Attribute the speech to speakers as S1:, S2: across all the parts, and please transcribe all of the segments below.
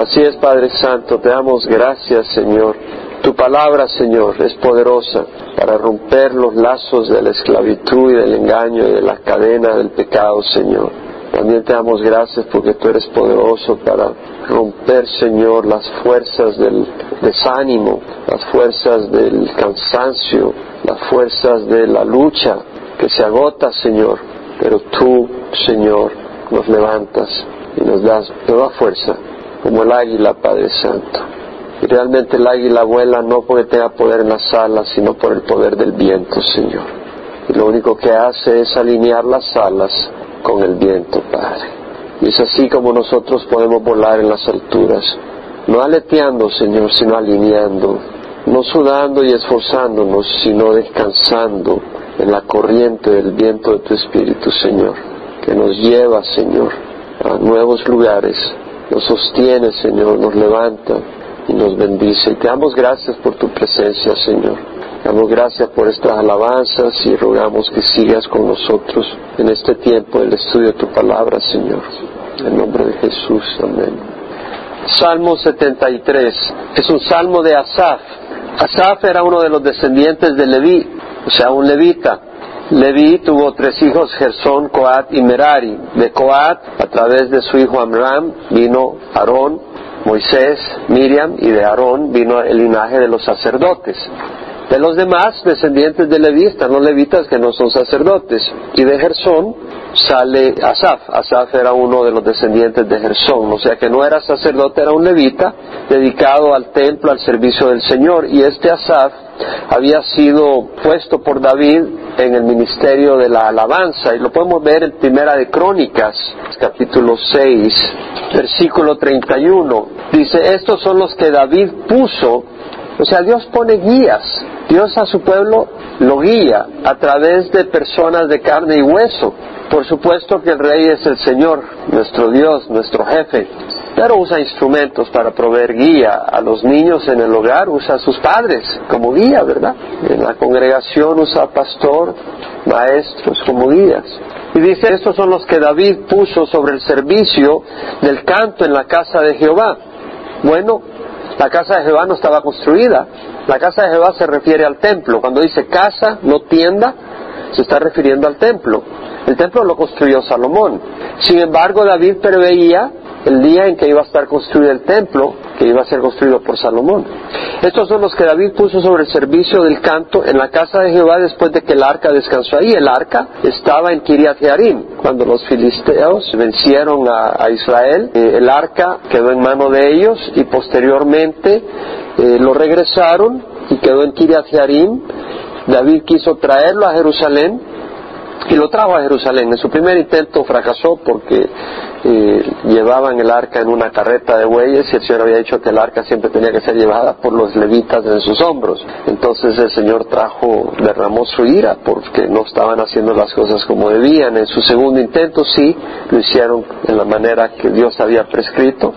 S1: Así es, Padre Santo, te damos gracias, Señor. Tu palabra, Señor, es poderosa para romper los lazos de la esclavitud y del engaño y de la cadena del pecado, Señor. También te damos gracias porque tú eres poderoso para romper, Señor, las fuerzas del desánimo, las fuerzas del cansancio, las fuerzas de la lucha que se agota, Señor. Pero tú, Señor, nos levantas y nos das nueva fuerza, como el águila, Padre Santo. Y realmente el águila vuela no porque tenga poder en las alas, sino por el poder del viento, Señor. Y lo único que hace es alinear las alas con el viento, Padre. Y es así como nosotros podemos volar en las alturas, no aleteando, Señor, sino alineando, no sudando y esforzándonos, sino descansando en la corriente del viento de tu Espíritu, Señor, que nos lleva, Señor, a nuevos lugares, nos sostiene, Señor, nos levanta y nos bendice. Te damos gracias por tu presencia, Señor. Te damos gracias por estas alabanzas y rogamos que sigas con nosotros en este tiempo del estudio de tu palabra, Señor. En nombre de Jesús, amén. Salmo 73 es un salmo de Asaf. Asaf era uno de los descendientes de Leví, o sea, un levita. Leví tuvo tres hijos, Gersón, Coat y Merari. De Coat, a través de su hijo Amram, vino Aarón, Moisés, Miriam, y de Aarón vino el linaje de los sacerdotes. De los demás descendientes de Leví están los levitas que no son sacerdotes. Y de Gersón sale Asaf. Asaf era uno de los descendientes de Gersón, o sea que no era sacerdote, era un levita dedicado al templo, al servicio del Señor. Y este Asaf había sido puesto por David en el ministerio de la alabanza y lo podemos ver en Primera de Crónicas, capítulo 6, versículo 31. Dice, estos son los que David puso o sea, Dios pone guías. Dios a su pueblo lo guía a través de personas de carne y hueso. Por supuesto que el rey es el Señor, nuestro Dios, nuestro jefe. Pero usa instrumentos para proveer guía a los niños en el hogar, usa a sus padres como guía, ¿verdad? En la congregación usa pastor, maestros como guías. Y dice, estos son los que David puso sobre el servicio del canto en la casa de Jehová. Bueno, la casa de Jehová no estaba construida. La casa de Jehová se refiere al templo. Cuando dice casa, no tienda, se está refiriendo al templo. El templo lo construyó Salomón. Sin embargo, David preveía el día en que iba a estar construido el templo, que iba a ser construido por Salomón. Estos son los que David puso sobre el servicio del canto en la casa de Jehová después de que el arca descansó ahí. El arca estaba en Kiriat Jearim. Cuando los filisteos vencieron a, Israel, eh, el arca quedó en mano de ellos y posteriormente eh, lo regresaron y quedó en Kiriat Jearim. David quiso traerlo a Jerusalén y lo trajo a Jerusalén. En su primer intento fracasó porque eh, llevaban el arca en una carreta de bueyes y el Señor había dicho que el arca siempre tenía que ser llevada por los levitas en sus hombros. Entonces el Señor trajo, derramó su ira porque no estaban haciendo las cosas como debían. En su segundo intento sí, lo hicieron en la manera que Dios había prescrito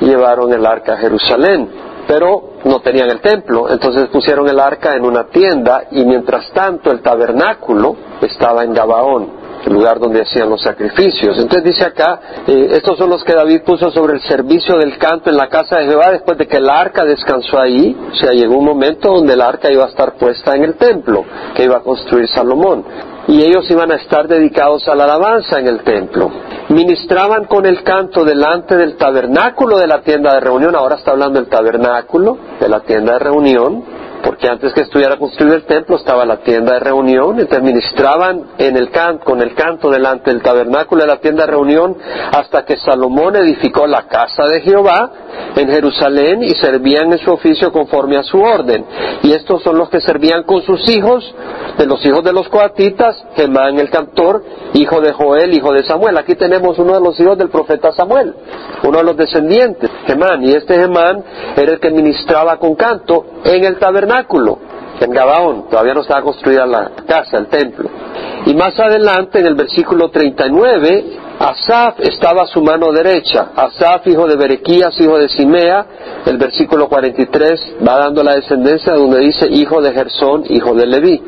S1: y llevaron el arca a Jerusalén pero no tenían el templo, entonces pusieron el arca en una tienda y mientras tanto el tabernáculo estaba en Gabaón, el lugar donde hacían los sacrificios. Entonces dice acá, eh, estos son los que David puso sobre el servicio del canto en la casa de Jehová después de que el arca descansó ahí, o sea, llegó un momento donde el arca iba a estar puesta en el templo que iba a construir Salomón y ellos iban a estar dedicados a la alabanza en el templo. Ministraban con el canto delante del tabernáculo de la tienda de reunión, ahora está hablando del tabernáculo de la tienda de reunión, porque antes que estuviera construido el templo estaba la tienda de reunión, entonces ministraban en el canto, con el canto delante del tabernáculo de la tienda de reunión hasta que Salomón edificó la casa de Jehová en Jerusalén y servían en su oficio conforme a su orden. Y estos son los que servían con sus hijos, de los hijos de los coatitas, Gemán el cantor, hijo de Joel, hijo de Samuel. Aquí tenemos uno de los hijos del profeta Samuel, uno de los descendientes, Gemán. Y este Gemán era el que ministraba con canto en el tabernáculo, en Gabaón. Todavía no estaba construida la casa, el templo. Y más adelante, en el versículo 39, Asaf estaba a su mano derecha. Asaf, hijo de Berequías, hijo de Simea. El versículo 43 va dando la descendencia donde dice hijo de Gersón, hijo de Leví.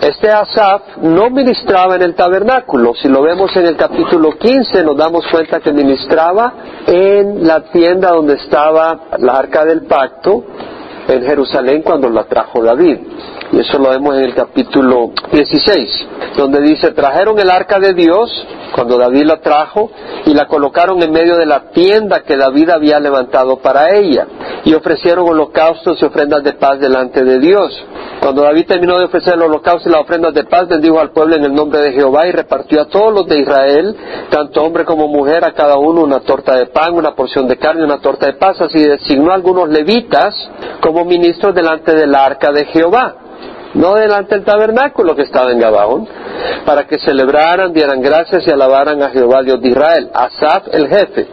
S1: Este Asaf no ministraba en el tabernáculo. Si lo vemos en el capítulo 15 nos damos cuenta que ministraba en la tienda donde estaba la arca del pacto en Jerusalén cuando la trajo David. Y eso lo vemos en el capítulo 16, donde dice, trajeron el arca de Dios cuando David la trajo y la colocaron en medio de la tienda que David había levantado para ella y ofrecieron holocaustos y ofrendas de paz delante de Dios. Cuando David terminó de ofrecer el holocausto y las ofrendas de paz, bendijo al pueblo en el nombre de Jehová y repartió a todos los de Israel, tanto hombre como mujer, a cada uno una torta de pan, una porción de carne, una torta de paz, así designó a algunos levitas como ministros delante del arca de Jehová no delante del tabernáculo que estaba en Gabaón, para que celebraran, dieran gracias y alabaran a Jehová Dios de Israel. Asaf el jefe.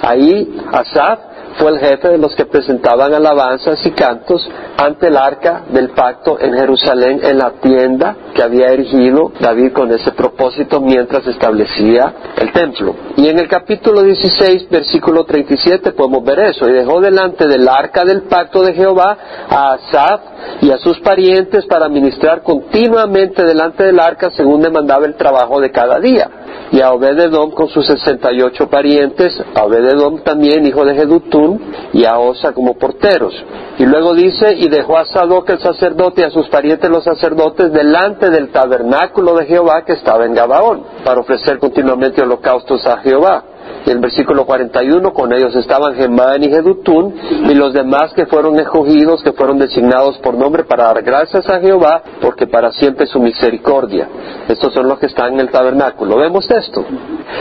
S1: Ahí Asaf fue el jefe de los que presentaban alabanzas y cantos ante el arca del pacto en Jerusalén, en la tienda que había erigido David con ese propósito mientras establecía el templo. Y en el capítulo 16, versículo 37, podemos ver eso. Y dejó delante del arca del pacto de Jehová a Asaf y a sus parientes para ministrar continuamente delante del arca según demandaba el trabajo de cada día y a Obededom con sus sesenta y ocho parientes, a Obededom también, hijo de Y a Osa como porteros. Y luego dice, y dejó a Sadoc el sacerdote y a sus parientes los sacerdotes delante del tabernáculo de Jehová que estaba en Gabaón, para ofrecer continuamente holocaustos a Jehová. Y el versículo 41, con ellos estaban Gemán y Jedutún y los demás que fueron escogidos, que fueron designados por nombre para dar gracias a Jehová, porque para siempre su misericordia. Estos son los que están en el tabernáculo. ¿Vemos esto?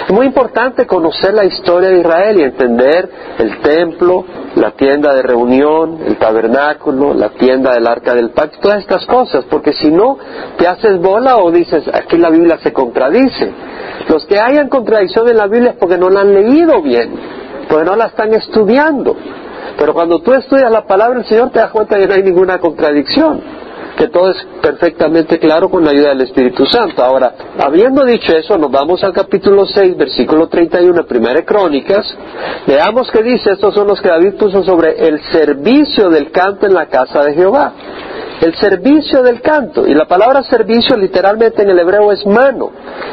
S1: Es muy importante conocer la historia de Israel y entender el templo, la tienda de reunión, el tabernáculo, la tienda del arca del pacto, todas estas cosas, porque si no, te haces bola o dices, aquí la Biblia se contradice. Los que hayan contradicción en la Biblia es porque no la han leído bien, porque no la están estudiando. Pero cuando tú estudias la palabra del Señor te das cuenta que no hay ninguna contradicción, que todo es perfectamente claro con la ayuda del Espíritu Santo. Ahora, habiendo dicho eso, nos vamos al capítulo 6, versículo 31, primera Crónicas. Veamos qué dice, estos son los que David puso sobre el servicio del canto en la casa de Jehová el servicio del canto. Y la palabra servicio literalmente en el hebreo es mano.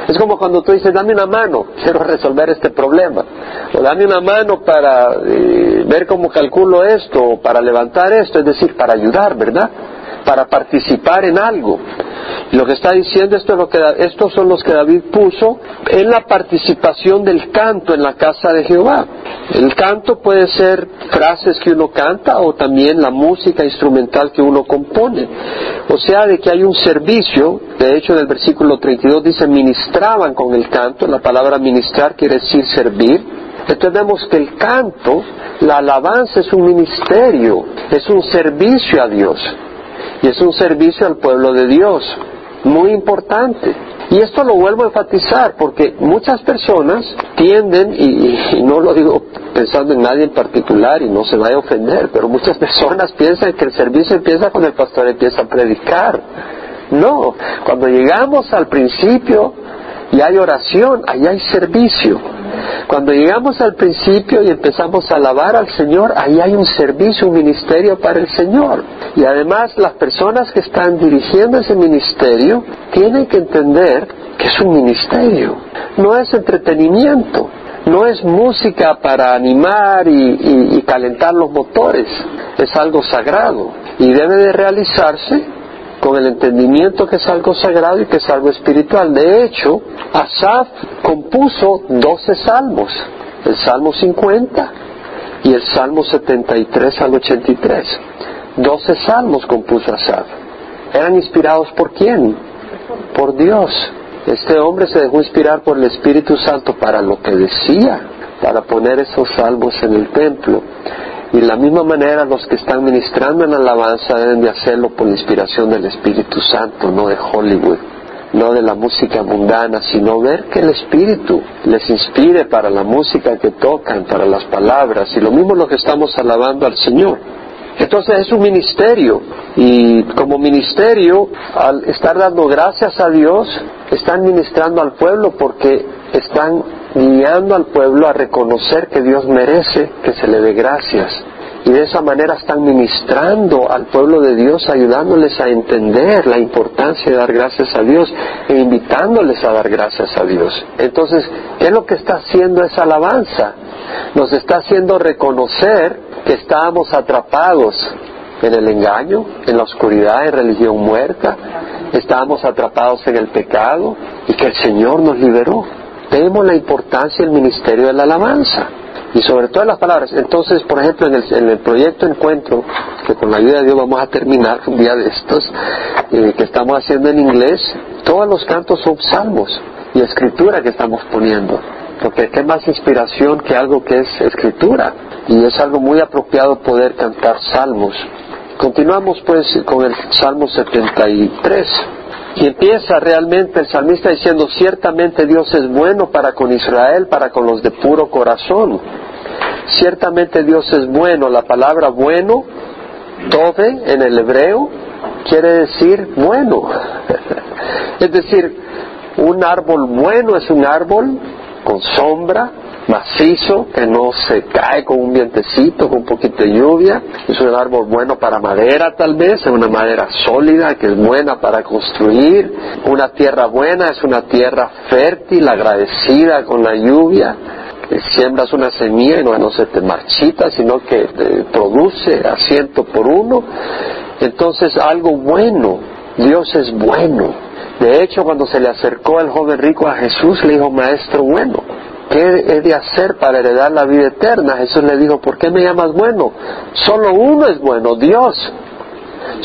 S1: Es como cuando tú dices, dame una mano, quiero resolver este problema. O dame una mano para eh, ver cómo calculo esto, para levantar esto, es decir, para ayudar, ¿verdad? Para participar en algo. Lo que está diciendo esto es lo que estos son los que David puso en la participación del canto en la casa de Jehová. El canto puede ser frases que uno canta o también la música instrumental que uno compone. O sea, de que hay un servicio, de hecho en el versículo 32 dice ministraban con el canto, la palabra ministrar quiere decir servir. Entonces vemos que el canto, la alabanza es un ministerio, es un servicio a Dios y es un servicio al pueblo de Dios, muy importante. Y esto lo vuelvo a enfatizar porque muchas personas tienden, y, no lo digo pensando en nadie en particular y no se vaya a ofender, pero muchas personas piensan que el servicio empieza cuando el pastor empieza a predicar. No, cuando llegamos al principio y hay oración, ahí hay servicio. Cuando llegamos al principio y empezamos a alabar al Señor, ahí hay un servicio, un ministerio para el Señor. Y además las personas que están dirigiendo ese ministerio tienen que entender que es un ministerio, no es entretenimiento, no es música para animar y, calentar los motores, es algo sagrado y debe de realizarse con el entendimiento que es algo sagrado y que es algo espiritual. De hecho, Asaf compuso 12 salmos, el Salmo 50 y el Salmo 73 al 83. 12 salmos compuso Asaf. ¿Eran inspirados por quién? Por Dios. Este hombre se dejó inspirar por el Espíritu Santo para lo que decía, para poner esos salmos en el templo. Y de la misma manera los que están ministrando en alabanza deben de hacerlo por la inspiración del Espíritu Santo, no de Hollywood, no de la música mundana, sino ver que el Espíritu les inspire para la música que tocan, para las palabras, y lo mismo lo que estamos alabando al Señor. Entonces es un ministerio y como ministerio, al estar dando gracias a Dios, están ministrando al pueblo porque están guiando al pueblo a reconocer que Dios merece que se le dé gracias y de esa manera están ministrando al pueblo de Dios, ayudándoles a entender la importancia de dar gracias a Dios e invitándoles a dar gracias a Dios. Entonces, ¿qué es lo que está haciendo esa alabanza? Nos está haciendo reconocer que estábamos atrapados en el engaño, en la oscuridad, en religión muerta, estábamos atrapados en el pecado y que el Señor nos liberó. Vemos la importancia del ministerio de la alabanza y sobre todas las palabras. Entonces, por ejemplo, en el, proyecto Encuentro, que con la ayuda de Dios vamos a terminar un día de estos, eh, que estamos haciendo en inglés, todos los cantos son salmos y escritura que estamos poniendo. Porque qué más inspiración que algo que es escritura. Y es algo muy apropiado poder cantar salmos. Continuamos pues con el Salmo 73. Y empieza realmente el salmista diciendo, ciertamente Dios es bueno para con Israel, para con los de puro corazón. Ciertamente Dios es bueno. La palabra bueno, tove en el hebreo, quiere decir bueno. es decir, un árbol bueno es un árbol con sombra, macizo, que no se cae con un vientecito, con un poquito de lluvia. Es un árbol bueno para madera tal vez, es una madera sólida que es buena para construir. Una tierra buena es una tierra fértil, agradecida con la lluvia. Que siembras una semilla y no, se te marchita, sino que produce asiento por uno. Entonces algo bueno, Dios es bueno. De hecho, cuando se le acercó el joven rico a Jesús, le dijo, Maestro bueno, ¿qué he de hacer para heredar la vida eterna? Jesús le dijo, ¿por qué me llamas bueno? Solo uno es bueno, Dios.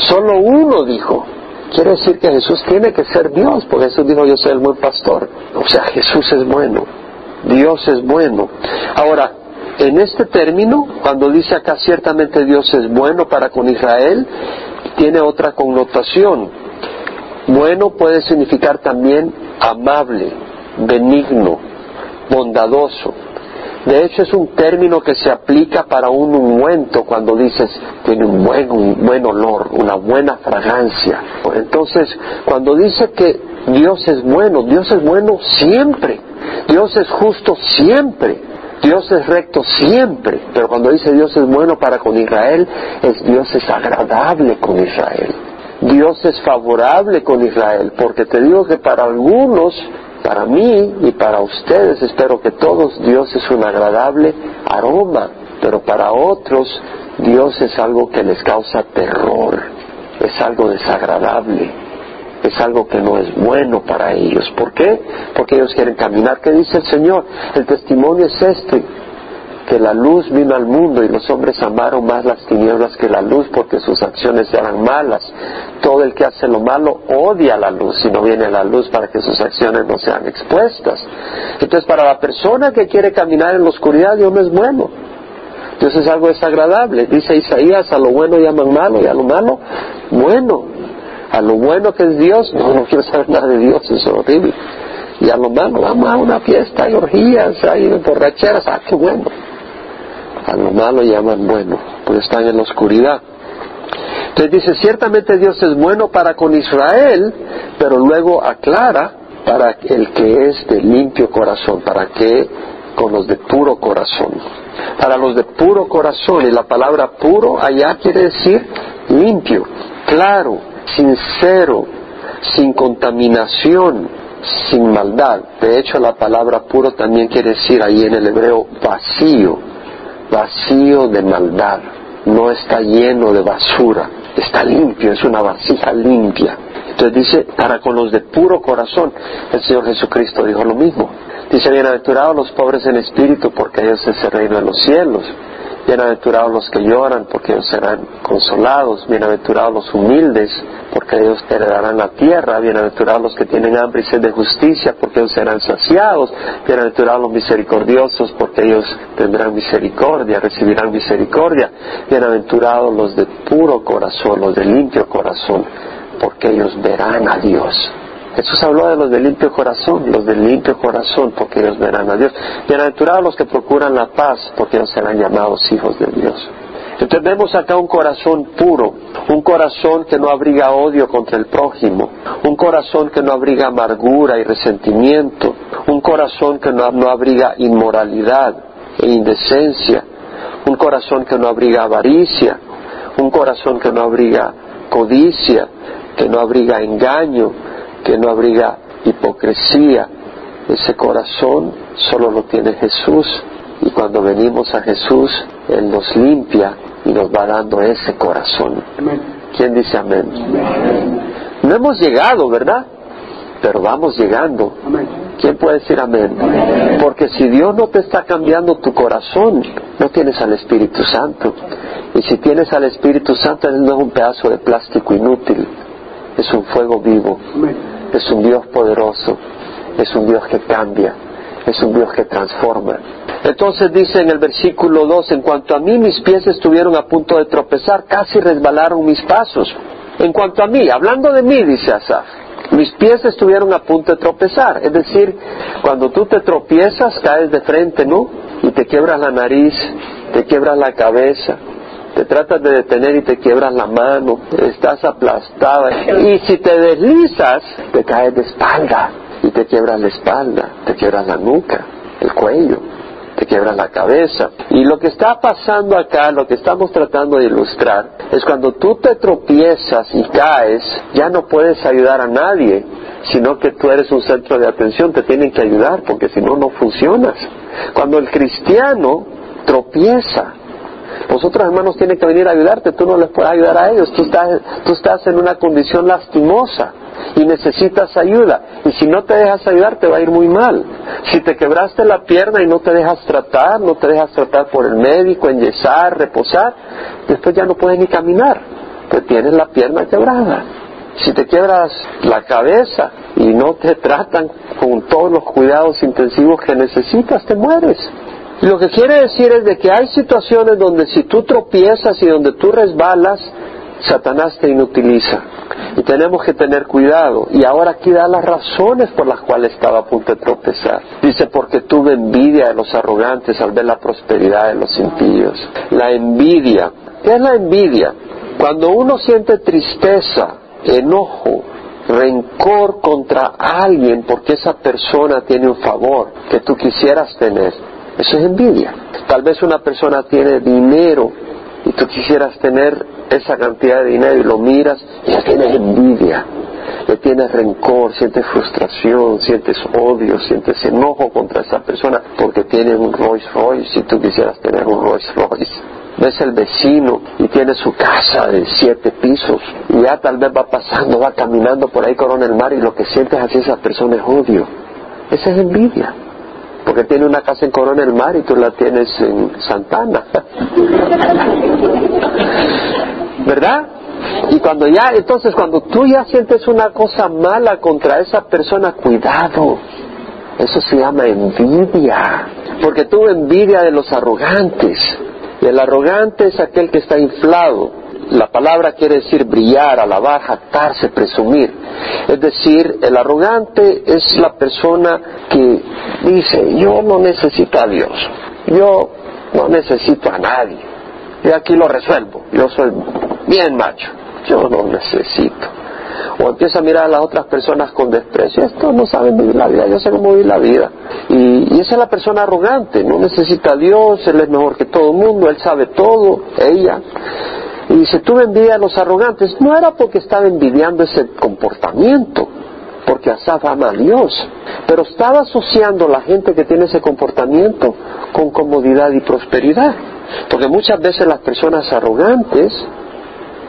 S1: Solo uno dijo. Quiere decir que Jesús tiene que ser Dios, porque Jesús dijo, yo soy el buen pastor. O sea, Jesús es bueno. Dios es bueno. Ahora, en este término, cuando dice acá ciertamente Dios es bueno para con Israel, tiene otra connotación. Bueno puede significar también amable, benigno, bondadoso. De hecho, es un término que se aplica para un ungüento cuando dices tiene un buen, un buen olor, una buena fragancia. Entonces, cuando dice que Dios es bueno, Dios es bueno siempre. Dios es justo siempre. Dios es recto siempre. Pero cuando dice Dios es bueno para con Israel, es Dios es agradable con Israel. Dios es favorable con Israel, porque te digo que para algunos para mí y para ustedes, espero que todos, Dios es un agradable aroma, pero para otros Dios es algo que les causa terror, es algo desagradable, es algo que no es bueno para ellos. ¿Por qué? Porque ellos quieren caminar. ¿Qué dice el Señor? El testimonio es este, que la luz vino al mundo y los hombres amaron más las tinieblas que la luz porque sus acciones eran malas. Todo el que hace lo malo odia la luz y no viene a la luz para que sus acciones no sean expuestas. Entonces para la persona que quiere caminar en la oscuridad Dios no es bueno. Dios es algo desagradable. Dice Isaías, a lo bueno llaman malo y a lo malo bueno. A lo bueno que es Dios, no, no quiero saber nada de Dios, es horrible. Y a lo malo, vamos a una fiesta, hay orgías, hay borracheras, ah, qué bueno a lo malo llaman bueno, pues están en la oscuridad. Entonces dice, ciertamente Dios es bueno para con Israel, pero luego aclara para el que es de limpio corazón, para que con los de puro corazón. Para los de puro corazón, y la palabra puro allá quiere decir limpio, claro, sincero, sin contaminación, sin maldad. De hecho, la palabra puro también quiere decir ahí en el hebreo vacío vacío de maldad, no está lleno de basura, está limpio, es una vasija limpia. Entonces dice, para con los de puro corazón, el Señor Jesucristo dijo lo mismo. Dice, bienaventurados los pobres en espíritu, porque ellos es el reino de los cielos. Bienaventurados los que lloran, porque ellos serán consolados. Bienaventurados los humildes, porque ellos heredarán la tierra. Bienaventurados los que tienen hambre y sed de justicia, porque ellos serán saciados. Bienaventurados los misericordiosos, porque ellos tendrán misericordia, recibirán misericordia. Bienaventurados los de puro corazón, los de limpio corazón, porque ellos verán a Dios. Jesús habló de los de limpio corazón, los de limpio corazón, porque ellos verán a Dios. Bienaventurados los que procuran la paz, porque ellos serán llamados hijos de Dios. Entonces vemos acá un corazón puro, un corazón que no abriga odio contra el prójimo, un corazón que no abriga amargura y resentimiento, un corazón que no, no abriga inmoralidad e indecencia, un corazón que no abriga avaricia, un corazón que no abriga codicia, que no abriga engaño, que no abriga hipocresía. Ese corazón solo lo tiene Jesús y cuando venimos a Jesús, Él nos limpia y nos va dando ese corazón. ¿Quién dice amén? No hemos llegado, ¿verdad? Pero vamos llegando. ¿Quién puede decir amén? Porque si Dios no te está cambiando tu corazón, no tienes al Espíritu Santo. Y si tienes al Espíritu Santo, Él no es un pedazo de plástico inútil, es un fuego vivo, es un Dios poderoso, es un Dios que cambia, es un Dios que transforma. Entonces dice en el versículo 2, en cuanto a mí mis pies estuvieron a punto de tropezar, casi resbalaron mis pasos. En cuanto a mí, hablando de mí, dice Asaf, mis pies estuvieron a punto de tropezar. Es decir, cuando tú te tropiezas, caes de frente, ¿no? Y te quiebras la nariz, te quiebras la cabeza, te tratas de detener y te quiebras la mano, estás aplastada. Y si te deslizas, te caes de espalda y te quiebras la espalda, te quiebras la nuca, el cuello te la cabeza. Y lo que está pasando acá, lo que estamos tratando de ilustrar, es cuando tú te tropiezas y caes, ya no puedes ayudar a nadie, sino que tú eres un centro de atención, te tienen que ayudar, porque si no, no funcionas. Cuando el cristiano tropieza, los otros hermanos tienen que venir a ayudarte, tú no les puedes ayudar a ellos, tú estás, tú estás en una condición lastimosa y necesitas ayuda. Y si no te dejas ayudar, te va a ir muy mal. Si te quebraste la pierna y no te dejas tratar, no te dejas tratar por el médico, enyesar, reposar, después ya no puedes ni caminar, pues tienes la pierna quebrada. Si te quiebras la cabeza y no te tratan con todos los cuidados intensivos que necesitas, te mueres. Lo que quiere decir es de que hay situaciones donde si tú tropiezas y donde tú resbalas, Satanás te inutiliza. Y tenemos que tener cuidado. Y ahora aquí da las razones por las cuales estaba a punto de tropezar. Dice, porque tuve envidia de los arrogantes al ver la prosperidad de los impíos. La envidia. ¿Qué es la envidia? Cuando uno siente tristeza, enojo, rencor contra alguien porque esa persona tiene un favor que tú quisieras tener, eso es envidia. Tal vez una persona tiene dinero y tú quisieras tener esa cantidad de dinero y lo miras y ya tienes envidia, le tienes rencor, sientes frustración, sientes odio, sientes enojo contra esa persona porque tiene un Rolls Royce y tú quisieras tener un Rolls Royce. Ves el vecino y tiene su casa de siete pisos y ya tal vez va pasando, va caminando por ahí corona el mar y lo que sientes hacia esa persona es odio. Esa es envidia porque tiene una casa en Corona del Mar y tú la tienes en Santana. ¿Verdad? Y cuando ya, entonces cuando tú ya sientes una cosa mala contra esa persona, cuidado. Eso se llama envidia. Porque tú envidia de los arrogantes. Y el arrogante es aquel que está inflado. La palabra quiere decir brillar, alabar, jactarse, presumir. Es decir, el arrogante es la persona que dice, yo no necesito a Dios, yo no necesito a nadie, y aquí lo resuelvo, yo soy bien macho, yo no necesito. O empieza a mirar a las otras personas con desprecio, estos no saben vivir la vida, yo sé cómo vivir la vida. Y esa es la persona arrogante, no necesita a Dios, él es mejor que todo el mundo, él sabe todo, ella. Y dice, tuve envidia a los arrogantes. No era porque estaba envidiando ese comportamiento, porque Asaf ama a Dios, pero estaba asociando la gente que tiene ese comportamiento con comodidad y prosperidad. Porque muchas veces las personas arrogantes,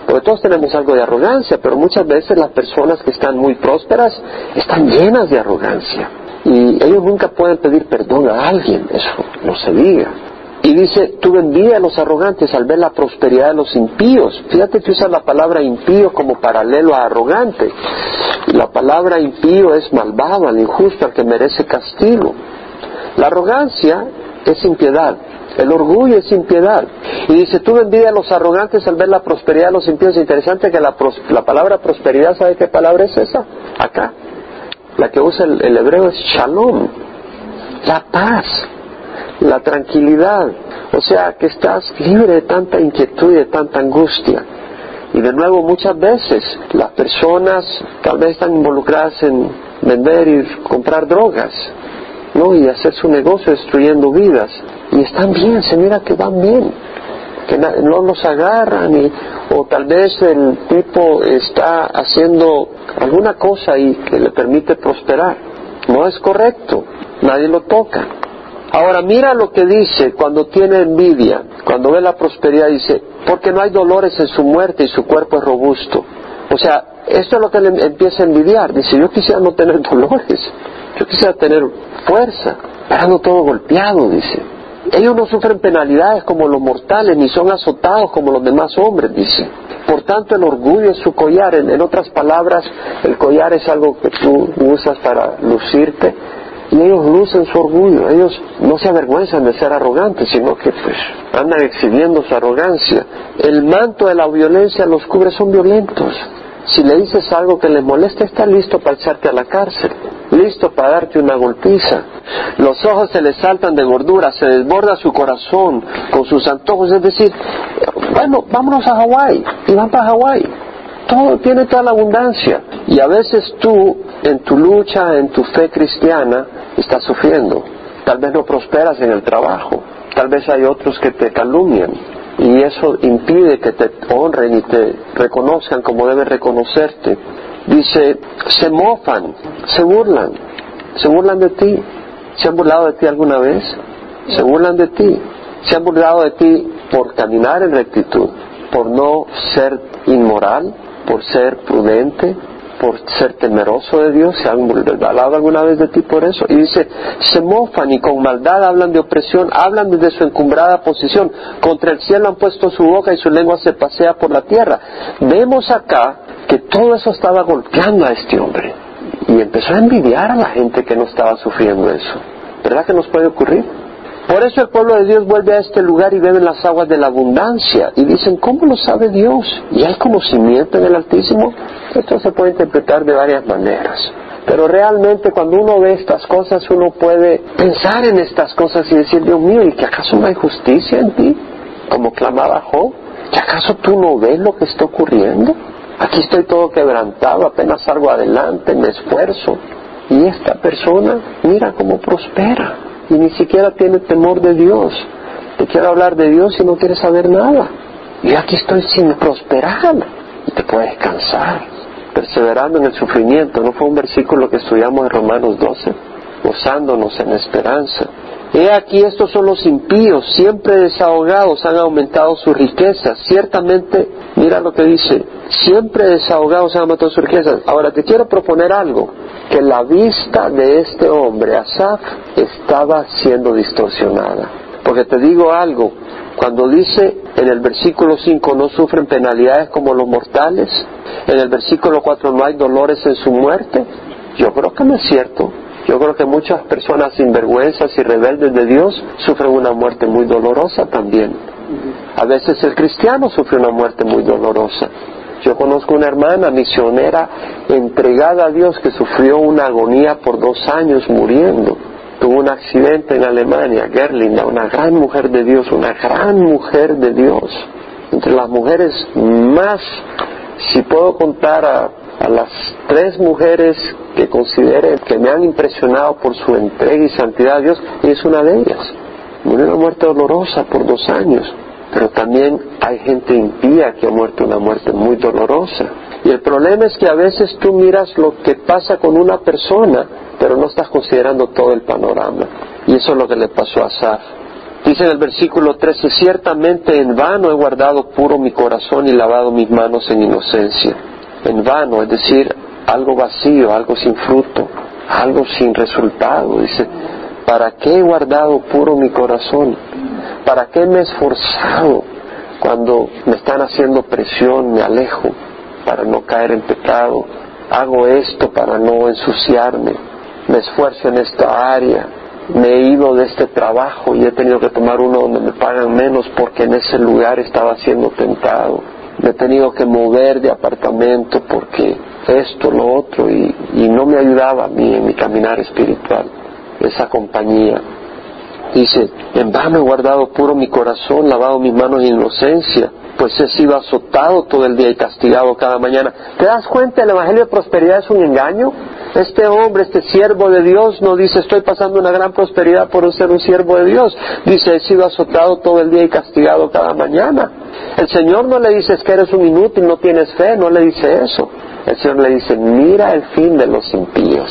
S1: porque todos tenemos algo de arrogancia, pero muchas veces las personas que están muy prósperas están llenas de arrogancia. Y ellos nunca pueden pedir perdón a alguien, eso no se diga. Y dice, tuve envidia a los arrogantes al ver la prosperidad de los impíos. Fíjate que usa la palabra impío como paralelo a arrogante. La palabra impío es malvado, al injusto, al que merece castigo. La arrogancia es impiedad. El orgullo es impiedad. Y dice, tuve envidia a los arrogantes al ver la prosperidad de los impíos. Interesante que la, la palabra prosperidad, ¿sabe qué palabra es esa? Acá. La que usa el hebreo es shalom. La paz la tranquilidad, o sea que estás libre de tanta inquietud y de tanta angustia. Y de nuevo, muchas veces las personas tal vez están involucradas en vender y comprar drogas, ¿no? Y hacer su negocio destruyendo vidas. y están bien, se mira que van bien, que no los agarran y, o tal vez el tipo está haciendo alguna cosa ahí que le permite prosperar. No es correcto, nadie lo toca. Ahora mira lo que dice cuando tiene envidia, cuando ve la prosperidad, dice, porque no hay dolores en su muerte y su cuerpo es robusto. O sea, esto es lo que le empieza a envidiar. Dice, yo quisiera no tener dolores, yo quisiera tener fuerza, pero todo golpeado, dice. Ellos no sufren penalidades como los mortales, ni son azotados como los demás hombres, dice. Por tanto, el orgullo es su collar. En, en otras palabras, el collar es algo que tú usas para lucirte y ellos lucen su orgullo, ellos no se avergüenzan de ser arrogantes, sino que pues andan exhibiendo su arrogancia. El manto de la violencia los cubre, son violentos. Si le dices algo que les molesta, está listo para echarte a la cárcel, listo para darte una golpiza. Los ojos se les saltan de gordura, se desborda su corazón con sus antojos, es decir, bueno, vámonos a Hawái, y van para Hawái todo, tiene toda la abundancia. Y a veces tú, en tu lucha, en tu fe cristiana, estás sufriendo. Tal vez no prosperas en el trabajo. Tal vez hay otros que te calumnian. Y eso impide que te honren y te reconozcan como deben reconocerte. Dice, se mofan, se burlan, se burlan de ti. ¿Se han burlado de ti alguna vez? Se burlan de ti. Se han burlado de ti por caminar en rectitud, por no ser inmoral, por ser prudente, por ser temeroso de Dios, se han hablado alguna vez de ti por eso. Y dice, se mofan y con maldad hablan de opresión, hablan desde su encumbrada posición, contra el cielo han puesto su boca y su lengua se pasea por la tierra. Vemos acá que todo eso estaba golpeando a este hombre y empezó a envidiar a la gente que no estaba sufriendo eso. ¿Verdad que nos puede ocurrir? Por eso el pueblo de Dios vuelve a este lugar y beben las aguas de la abundancia y dicen, ¿cómo lo sabe Dios? ¿Y hay conocimiento en el Altísimo? Esto se puede interpretar de varias maneras. Pero realmente cuando uno ve estas cosas, uno puede pensar en estas cosas y decir, Dios mío, ¿y que acaso no hay justicia en ti? Como clamaba Job, ¿que acaso tú no ves lo que está ocurriendo? Aquí estoy todo quebrantado, apenas salgo adelante, me esfuerzo. Y esta persona, mira cómo prospera y ni siquiera tiene temor de Dios. Te quiero hablar de Dios y no quiere saber nada. Y aquí estoy sin prosperar. Y te puedes cansar. Perseverando en el sufrimiento. ¿No fue un versículo que estudiamos en Romanos 12? Gozándonos en esperanza. He aquí estos son los impíos, siempre desahogados, han aumentado sus riquezas. Ciertamente, mira lo que dice, siempre desahogados han aumentado sus riquezas. Ahora te quiero proponer algo, que la vista de este hombre, Asaf, estaba siendo distorsionada. Porque te digo algo, cuando dice en el versículo 5 no sufren penalidades como los mortales, en el versículo 4 no hay dolores en su muerte, yo creo que no es cierto. Yo creo que muchas personas sinvergüenzas y rebeldes de Dios sufren una muerte muy dolorosa también. A veces el cristiano sufre una muerte muy dolorosa. Yo conozco una hermana misionera entregada a Dios que sufrió una agonía por dos años muriendo. Tuvo un accidente en Alemania, Gerlinda, una gran mujer de Dios, una gran mujer de Dios. Entre las mujeres más, si puedo contar a las tres mujeres que considere que me han impresionado por su entrega y santidad a Dios, y es una de ellas. Murió una muerte dolorosa por dos años, pero también hay gente impía que ha muerto una muerte muy dolorosa. Y el problema es que a veces tú miras lo que pasa con una persona, pero no estás considerando todo el panorama. Y eso es lo que le pasó a Saf. Dice en el versículo 13, ciertamente en vano he guardado puro mi corazón y lavado mis manos en inocencia en vano, es decir, algo vacío, algo sin fruto, algo sin resultado. Dice, ¿para qué he guardado puro mi corazón? ¿Para qué me he esforzado cuando me están haciendo presión, me alejo para no caer en pecado? Hago esto para no ensuciarme, me esfuerzo en esta área, me he ido de este trabajo y he tenido que tomar uno donde me pagan menos porque en ese lugar estaba siendo tentado me he tenido que mover de apartamento porque esto, lo otro, y, no me ayudaba a mí en mi caminar espiritual, esa compañía. Dice, en vano he guardado puro mi corazón, lavado mis manos en inocencia, pues he sido azotado todo el día y castigado cada mañana. ¿Te das cuenta? El Evangelio de Prosperidad es un engaño. Este hombre, este siervo de Dios, no dice estoy pasando una gran prosperidad por ser un siervo de Dios. Dice he sido azotado todo el día y castigado cada mañana. El Señor no le dice es que eres un inútil, no tienes fe, no le dice eso. El Señor le dice mira el fin de los impíos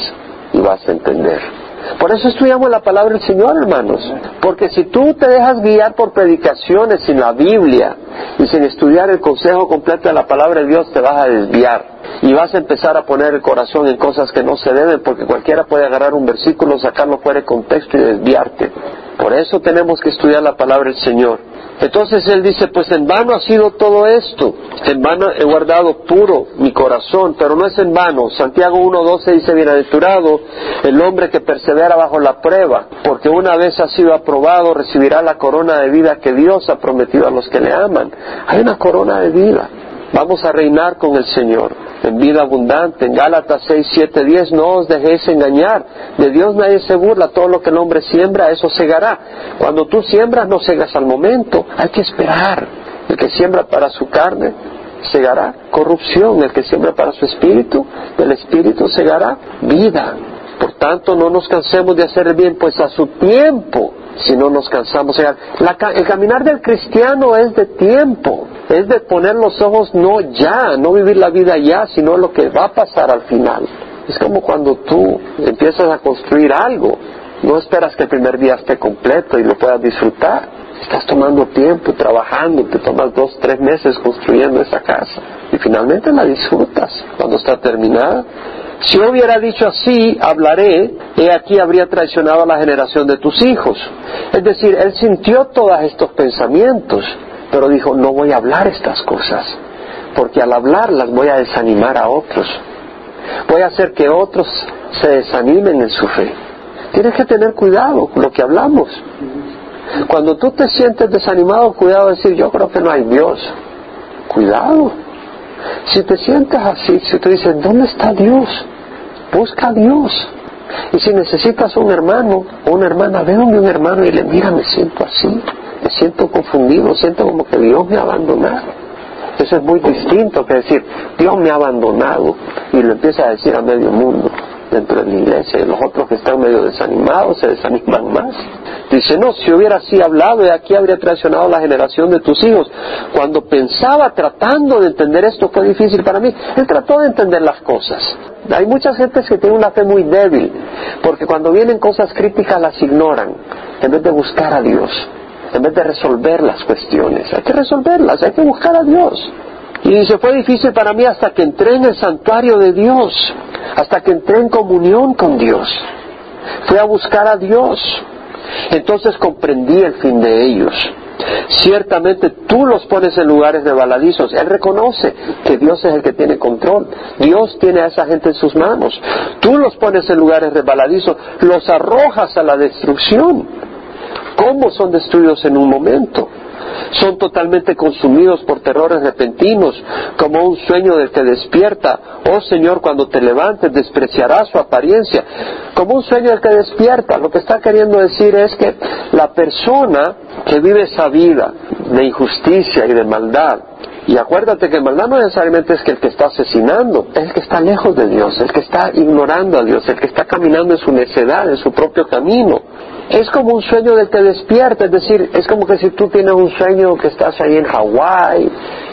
S1: y vas a entender. Por eso estudiamos la palabra del Señor, hermanos. Porque si tú te dejas guiar por predicaciones sin la Biblia y sin estudiar el consejo completo de la palabra de Dios, te vas a desviar. Y vas a empezar a poner el corazón en cosas que no se deben, porque cualquiera puede agarrar un versículo, sacarlo fuera de contexto y desviarte. Por eso tenemos que estudiar la palabra del Señor. Entonces él dice, pues en vano ha sido todo esto, en vano he guardado puro mi corazón, pero no es en vano. Santiago 1.12 dice, bienaventurado el hombre que persevera bajo la prueba, porque una vez ha sido aprobado recibirá la corona de vida que Dios ha prometido a los que le aman. Hay una corona de vida. Vamos a reinar con el Señor en vida abundante. En Gálatas 6, 7, 10, no os dejéis engañar. De Dios nadie se burla. Todo lo que el hombre siembra, eso segará. Cuando tú siembras, no segas al momento. Hay que esperar. El que siembra para su carne, segará corrupción. El que siembra para su espíritu, del espíritu segará vida. Por tanto, no nos cansemos de hacer el bien, pues a su tiempo si no nos cansamos. el caminar del cristiano es de tiempo, es de poner los ojos no ya, no vivir la vida ya, sino lo que va a pasar al final. Es como cuando tú empiezas a construir algo, no esperas que el primer día esté completo y lo puedas disfrutar. Estás tomando tiempo, trabajando, te tomas dos, tres meses construyendo esa casa y finalmente la disfrutas cuando está terminada. Si hubiera dicho así, hablaré, he aquí habría traicionado a la generación de tus hijos. Es decir, él sintió todos estos pensamientos, pero dijo, no voy a hablar estas cosas, porque al hablarlas voy a desanimar a otros. Voy a hacer que otros se desanimen en su fe. Tienes que tener cuidado con lo que hablamos. Cuando tú te sientes desanimado, cuidado de decir, yo creo que no hay Dios. Cuidado. Si te sientes así, si tú dices, ¿dónde está Dios? Busca a Dios. Y si necesitas un hermano o una hermana, ve a un hermano y le mira, me siento así, me siento confundido, siento como que Dios me ha abandonado. Eso es muy distinto que decir, Dios me ha abandonado y lo empieza a decir a medio mundo dentro de la iglesia y los otros que están medio desanimados se desaniman más. Dice, no, si hubiera así hablado, de aquí habría traicionado la generación de tus hijos. Cuando pensaba tratando de entender esto fue difícil para mí. Él trató de entender las cosas. Hay muchas gentes que tienen una fe muy débil, porque cuando vienen cosas críticas las ignoran, en vez de buscar a Dios, en vez de resolver las cuestiones. Hay que resolverlas, hay que buscar a Dios. Y dice, fue difícil para mí hasta que entré en el santuario de Dios, hasta que entré en comunión con Dios. Fui a buscar a Dios. Entonces comprendí el fin de ellos. Ciertamente tú los pones en lugares de baladizos. Él reconoce que Dios es el que tiene control. Dios tiene a esa gente en sus manos. Tú los pones en lugares de baladizos. Los arrojas a la destrucción. ¿Cómo son destruidos en un momento? Son totalmente consumidos por terrores repentinos, como un sueño del que despierta. Oh Señor, cuando te levantes despreciarás su apariencia, como un sueño del que despierta. Lo que está queriendo decir es que la persona que vive esa vida de injusticia y de maldad, y acuérdate que maldad no necesariamente es que el que está asesinando, es el que está lejos de Dios, el que está ignorando a Dios, el que está caminando en su necedad, en su propio camino. Es como un sueño del que despierta, es decir, es como que si tú tienes un sueño que estás ahí en Hawái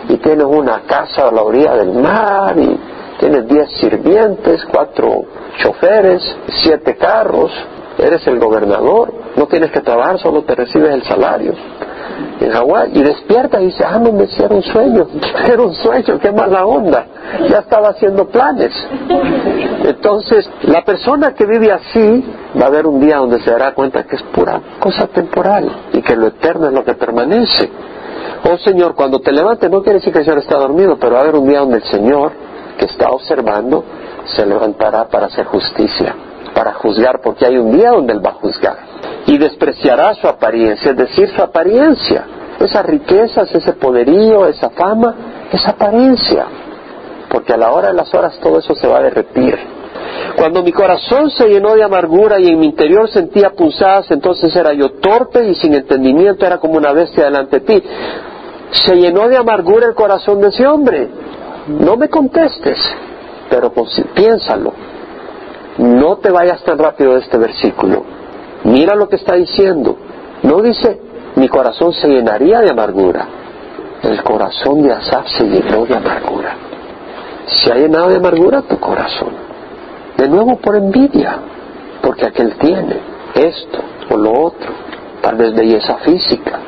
S1: y tienes una casa a la orilla del mar y tienes diez sirvientes, cuatro choferes, siete carros, eres el gobernador, no tienes que trabajar, solo te recibes el salario en Hawái y despierta y dice, ah, no me hicieron un sueño, era un sueño, qué mala onda, ya estaba haciendo planes. Entonces, la persona que vive así va a haber un día donde se dará cuenta que es pura cosa temporal y que lo eterno es lo que permanece. Oh Señor, cuando te levantes, no quiere decir que el Señor está dormido, pero va a haber un día donde el Señor, que está observando, se levantará para hacer justicia, para juzgar, porque hay un día donde Él va a juzgar y despreciará su apariencia, es decir, su apariencia. Esas riquezas, ese poderío, esa fama, esa apariencia. Porque a la hora de las horas todo eso se va a derretir. Cuando mi corazón se llenó de amargura y en mi interior sentía punzadas, entonces era yo torpe y sin entendimiento, era como una bestia delante de ti. Se llenó de amargura el corazón de ese hombre. No me contestes, pero piénsalo. no te vayas tan rápido de este versículo. Mira lo que está diciendo. No dice, mi corazón se llenaría de amargura. El corazón de Asaf se llenó de amargura. Se ha llenado de amargura tu corazón. De nuevo por envidia, porque aquel tiene esto o lo otro, tal vez belleza física,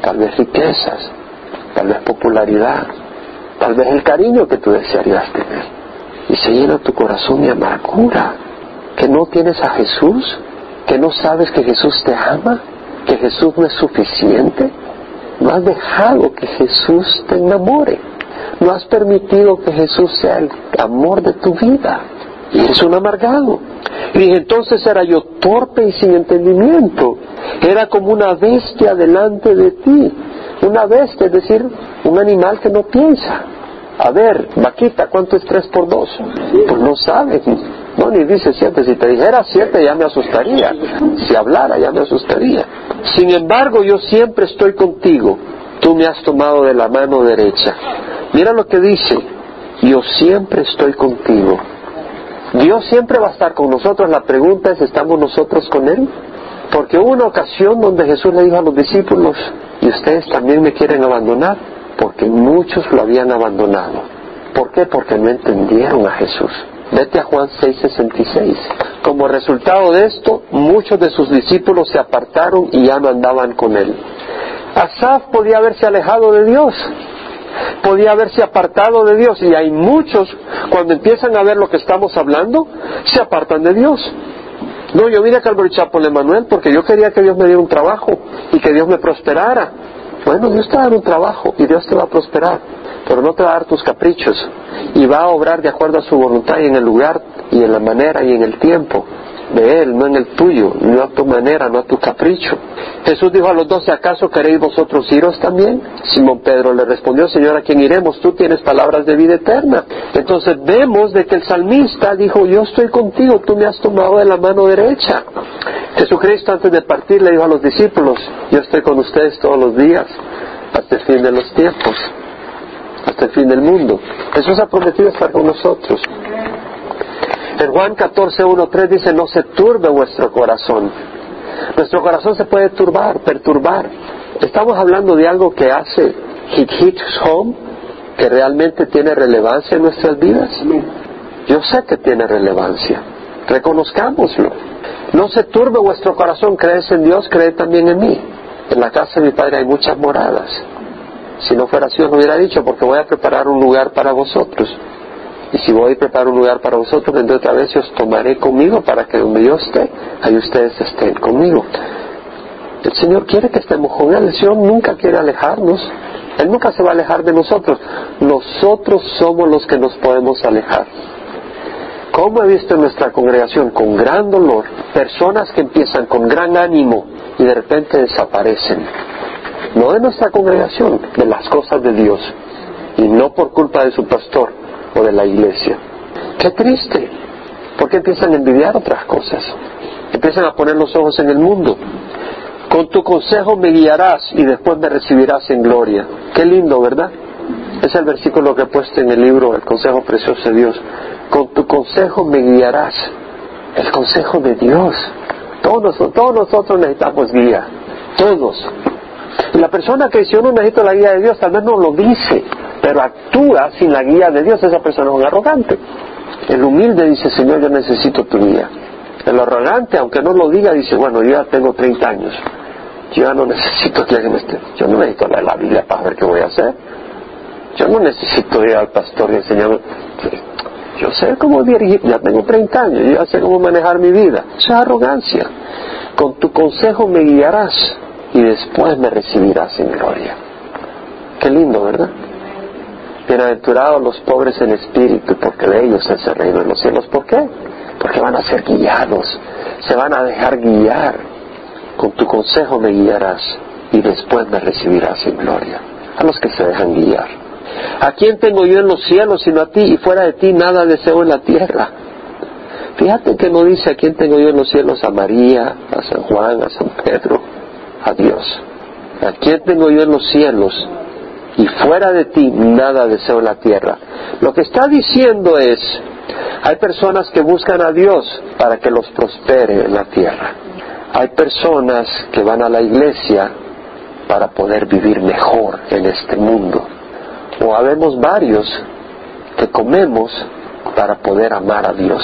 S1: tal vez riquezas, tal vez popularidad, tal vez el cariño que tú desearías tener. Y se llena tu corazón de amargura, que no tienes a Jesús, que no sabes que Jesús te ama, que Jesús no es suficiente. No has dejado que Jesús te enamore. No has permitido que Jesús sea el amor de tu vida. Y eres un amargado. Y entonces era yo torpe y sin entendimiento. Era como una bestia delante de ti. Una bestia, es decir, un animal que no piensa. A ver, vaquita, ¿cuánto es tres por dos? Pues no sabes. No, ni dice siete. Si te dijera siete ya me asustaría. Si hablara ya me asustaría. Sin embargo, yo siempre estoy contigo. Tú me has tomado de la mano derecha. Mira lo que dice. Yo siempre estoy contigo. Dios siempre va a estar con nosotros. La pregunta es, ¿estamos nosotros con Él? Porque hubo una ocasión donde Jesús le dijo a los discípulos, ¿y ustedes también me quieren abandonar? Porque muchos lo habían abandonado. ¿Por qué? Porque no entendieron a Jesús. Vete a Juan 6:66. Como resultado de esto, muchos de sus discípulos se apartaron y ya no andaban con él. Asaf podía haberse alejado de Dios, podía haberse apartado de Dios y hay muchos, cuando empiezan a ver lo que estamos hablando, se apartan de Dios. No, yo vine a Calvary Chapel Emanuel porque yo quería que Dios me diera un trabajo y que Dios me prosperara. Bueno, Dios te va a dar un trabajo y Dios te va a prosperar, pero no te va a dar tus caprichos y va a obrar de acuerdo a su voluntad y en el lugar y en la manera y en el tiempo de Él, no en el tuyo, no a tu manera, no a tu capricho. Jesús dijo a los doce, ¿acaso queréis vosotros iros también? Simón Pedro le respondió, Señor, ¿a quién iremos? Tú tienes palabras de vida eterna. Entonces vemos de que el salmista dijo, yo estoy contigo, tú me has tomado de la mano derecha. Jesucristo antes de partir le dijo a los discípulos, yo estoy con ustedes todos los días, hasta el fin de los tiempos, hasta el fin del mundo. Jesús ha prometido estar con nosotros. En Juan 14, 1, 3 dice, no se turbe vuestro corazón. Nuestro corazón se puede turbar, perturbar. Estamos hablando de algo que hace hit hit home, que realmente tiene relevancia en nuestras vidas. Yo sé que tiene relevancia. Reconozcámoslo. No se turbe vuestro corazón, crees en Dios, cree también en mí. En la casa de mi Padre hay muchas moradas. Si no fuera así, os hubiera dicho, porque voy a preparar un lugar para vosotros. Y si voy a preparar un lugar para vosotros, vendré otra vez y os tomaré conmigo para que donde yo esté, ahí ustedes estén conmigo. El Señor quiere que estemos con Él. El Señor nunca quiere alejarnos. Él nunca se va a alejar de nosotros. Nosotros somos los que nos podemos alejar. Como he visto en nuestra congregación con gran dolor, personas que empiezan con gran ánimo y de repente desaparecen. No de nuestra congregación, de las cosas de Dios. Y no por culpa de su pastor, o de la iglesia. Qué triste, porque empiezan a envidiar otras cosas, empiezan a poner los ojos en el mundo. Con tu consejo me guiarás y después me recibirás en gloria. Qué lindo, ¿verdad? Es el versículo que he puesto en el libro El consejo precioso de Dios. Con tu consejo me guiarás. El consejo de Dios. Todos, todos nosotros necesitamos guía. Todos. Y la persona que dice yo no necesito la guía de Dios, tal vez no lo dice, pero actúa sin la guía de Dios, esa persona es un arrogante. El humilde dice, Señor, yo necesito tu guía. El arrogante, aunque no lo diga, dice, bueno, yo ya tengo 30 años, yo ya no necesito que me esté, yo no necesito leer la Biblia para ver qué voy a hacer. Yo no necesito ir al pastor y enseñarme. Yo sé cómo dirigir, ya tengo 30 años, yo ya sé cómo manejar mi vida. Eso es arrogancia. Con tu consejo me guiarás y después me recibirás en gloria. Qué lindo, ¿verdad? Bienaventurados los pobres en espíritu, porque de ellos es el reino de los cielos. ¿Por qué? Porque van a ser guiados, se van a dejar guiar. Con tu consejo me guiarás y después me recibirás en gloria. A los que se dejan guiar. ¿A quién tengo yo en los cielos sino a ti? Y fuera de ti nada deseo en la tierra. Fíjate que no dice a quién tengo yo en los cielos, a María, a San Juan, a San Pedro, a Dios. ¿A quién tengo yo en los cielos? Y fuera de ti nada deseo en la tierra. Lo que está diciendo es, Hay personas que buscan a Dios para que los prospere en la tierra. Hay personas que van a la iglesia para poder vivir mejor en este mundo. O habemos varios que comemos para poder amar a Dios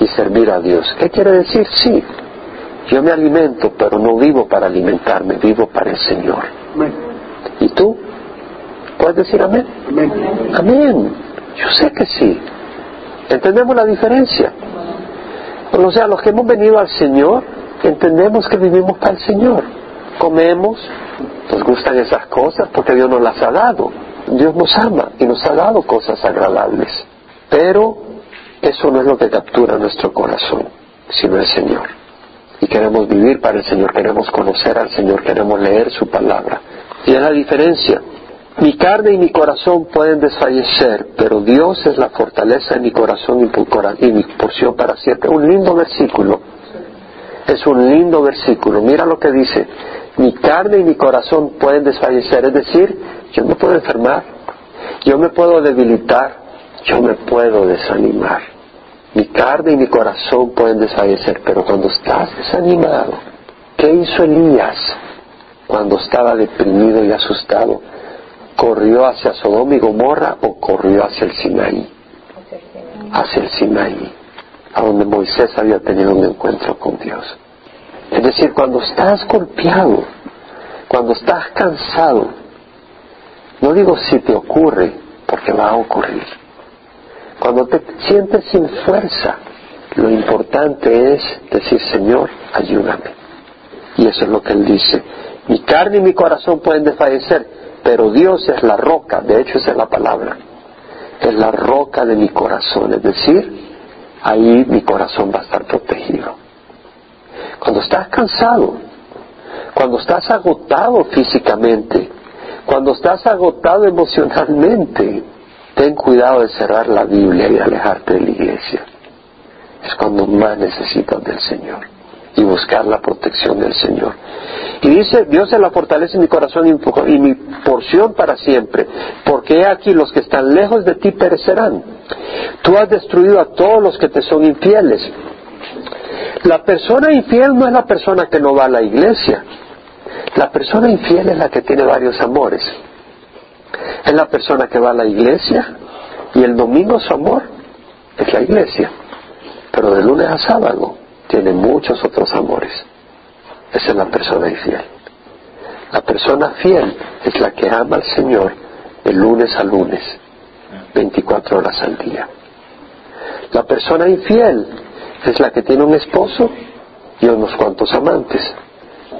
S1: y servir a Dios. ¿Qué quiere decir? Sí, yo me alimento, pero no vivo para alimentarme, vivo para el Señor. ¿Y tú? ¿Puedes decir amén? Amén. Yo sé que sí. ¿Entendemos la diferencia? O sea, los que hemos venido al Señor, entendemos que vivimos para el Señor. Comemos, nos gustan esas cosas porque Dios nos las ha dado. Dios nos ama y nos ha dado cosas agradables. Pero eso no es lo que captura nuestro corazón, sino el Señor. Y queremos vivir para el Señor, queremos conocer al Señor, queremos leer su palabra. Y es la diferencia. Mi carne y mi corazón pueden desfallecer, pero Dios es la fortaleza de mi corazón y mi porción para siempre. Un lindo versículo. Es un lindo versículo. Mira lo que dice. Mi carne y mi corazón pueden desfallecer. Es decir, yo me puedo enfermar, yo me puedo debilitar, yo me puedo desanimar. Mi carne y mi corazón pueden desfallecer, pero cuando estás desanimado, ¿qué hizo Elías cuando estaba deprimido y asustado? ¿Corrió hacia Sodoma y Gomorra o corrió hacia el Sinaí? Hacia el Sinaí, a donde Moisés había tenido un encuentro con Dios. Es decir, cuando estás golpeado, cuando estás cansado, no digo si te ocurre, porque va a ocurrir. Cuando te sientes sin fuerza, lo importante es decir, Señor, ayúdame. Y eso es lo que Él dice. Mi carne y mi corazón pueden desfallecer, pero Dios es la roca, de hecho esa es la palabra, es la roca de mi corazón, es decir, ahí mi corazón va a estar protegido. Cuando estás cansado, cuando estás agotado físicamente, cuando estás agotado emocionalmente, ten cuidado de cerrar la Biblia y alejarte de la iglesia. Es cuando más necesitas del Señor y buscar la protección del Señor. Y dice, Dios es la fortaleza en mi corazón y mi porción para siempre, porque aquí los que están lejos de ti perecerán. Tú has destruido a todos los que te son infieles. La persona infiel no es la persona que no va a la iglesia. La persona infiel es la que tiene varios amores. Es la persona que va a la iglesia y el domingo su amor es la iglesia. Pero de lunes a sábado tiene muchos otros amores. Esa es la persona infiel. La persona fiel es la que ama al Señor de lunes a lunes, 24 horas al día. La persona infiel es la que tiene un esposo y unos cuantos amantes.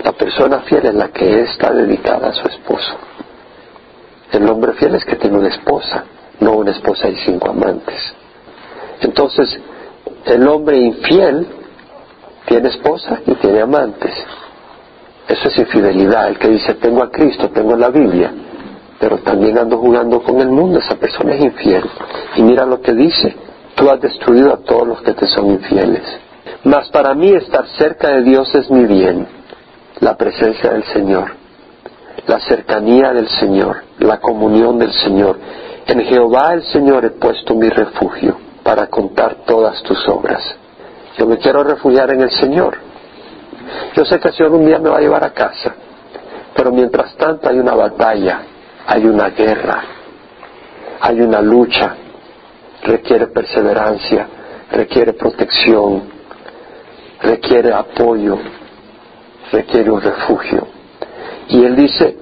S1: La persona fiel es la que está dedicada a su esposo. El hombre fiel es que tiene una esposa, no una esposa y cinco amantes. Entonces, el hombre infiel tiene esposa y tiene amantes. Eso es infidelidad. El que dice, tengo a Cristo, tengo la Biblia, pero también ando jugando con el mundo, esa persona es infiel. Y mira lo que dice, tú has destruido a todos los que te son infieles. Mas para mí estar cerca de Dios es mi bien, la presencia del Señor, la cercanía del Señor, la comunión del Señor. En Jehová el Señor he puesto mi refugio para contar todas tus obras. Yo me quiero refugiar en el Señor. Yo sé que el Señor un día me va a llevar a casa, pero mientras tanto hay una batalla, hay una guerra, hay una lucha, requiere perseverancia, requiere protección, requiere apoyo, requiere un refugio. Y Él dice,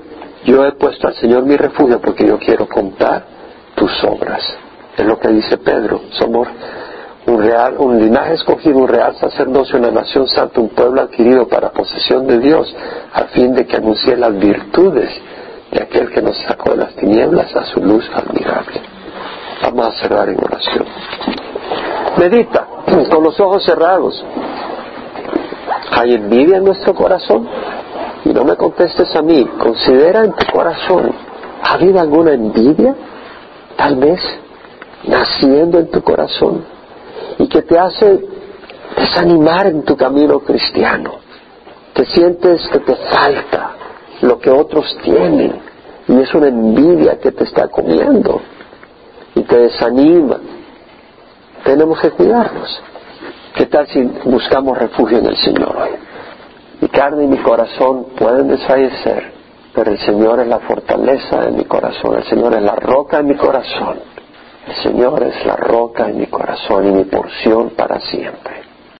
S1: yo he puesto al Señor mi refugio porque yo quiero contar tus obras. Es lo que dice Pedro. Somos un, real, un linaje escogido, un real sacerdocio, una nación santa, un pueblo adquirido para posesión de Dios, a fin de que anuncie las virtudes de aquel que nos sacó de las tinieblas a su luz admirable. Vamos a cerrar en oración. Medita con los ojos cerrados. ¿Hay envidia en nuestro corazón? Y no me contestes a mí, considera en tu corazón, ¿ha habido alguna envidia? Tal vez naciendo en tu corazón y que te hace desanimar en tu camino cristiano. Te sientes que te falta lo que otros tienen y es una envidia que te está comiendo y te desanima. Tenemos que cuidarnos. ¿Qué tal si buscamos refugio en el Señor hoy? Mi carne y mi corazón pueden desfallecer, pero el Señor es la fortaleza de mi corazón, el Señor es la roca de mi corazón. El Señor es la roca en mi corazón y mi porción para siempre.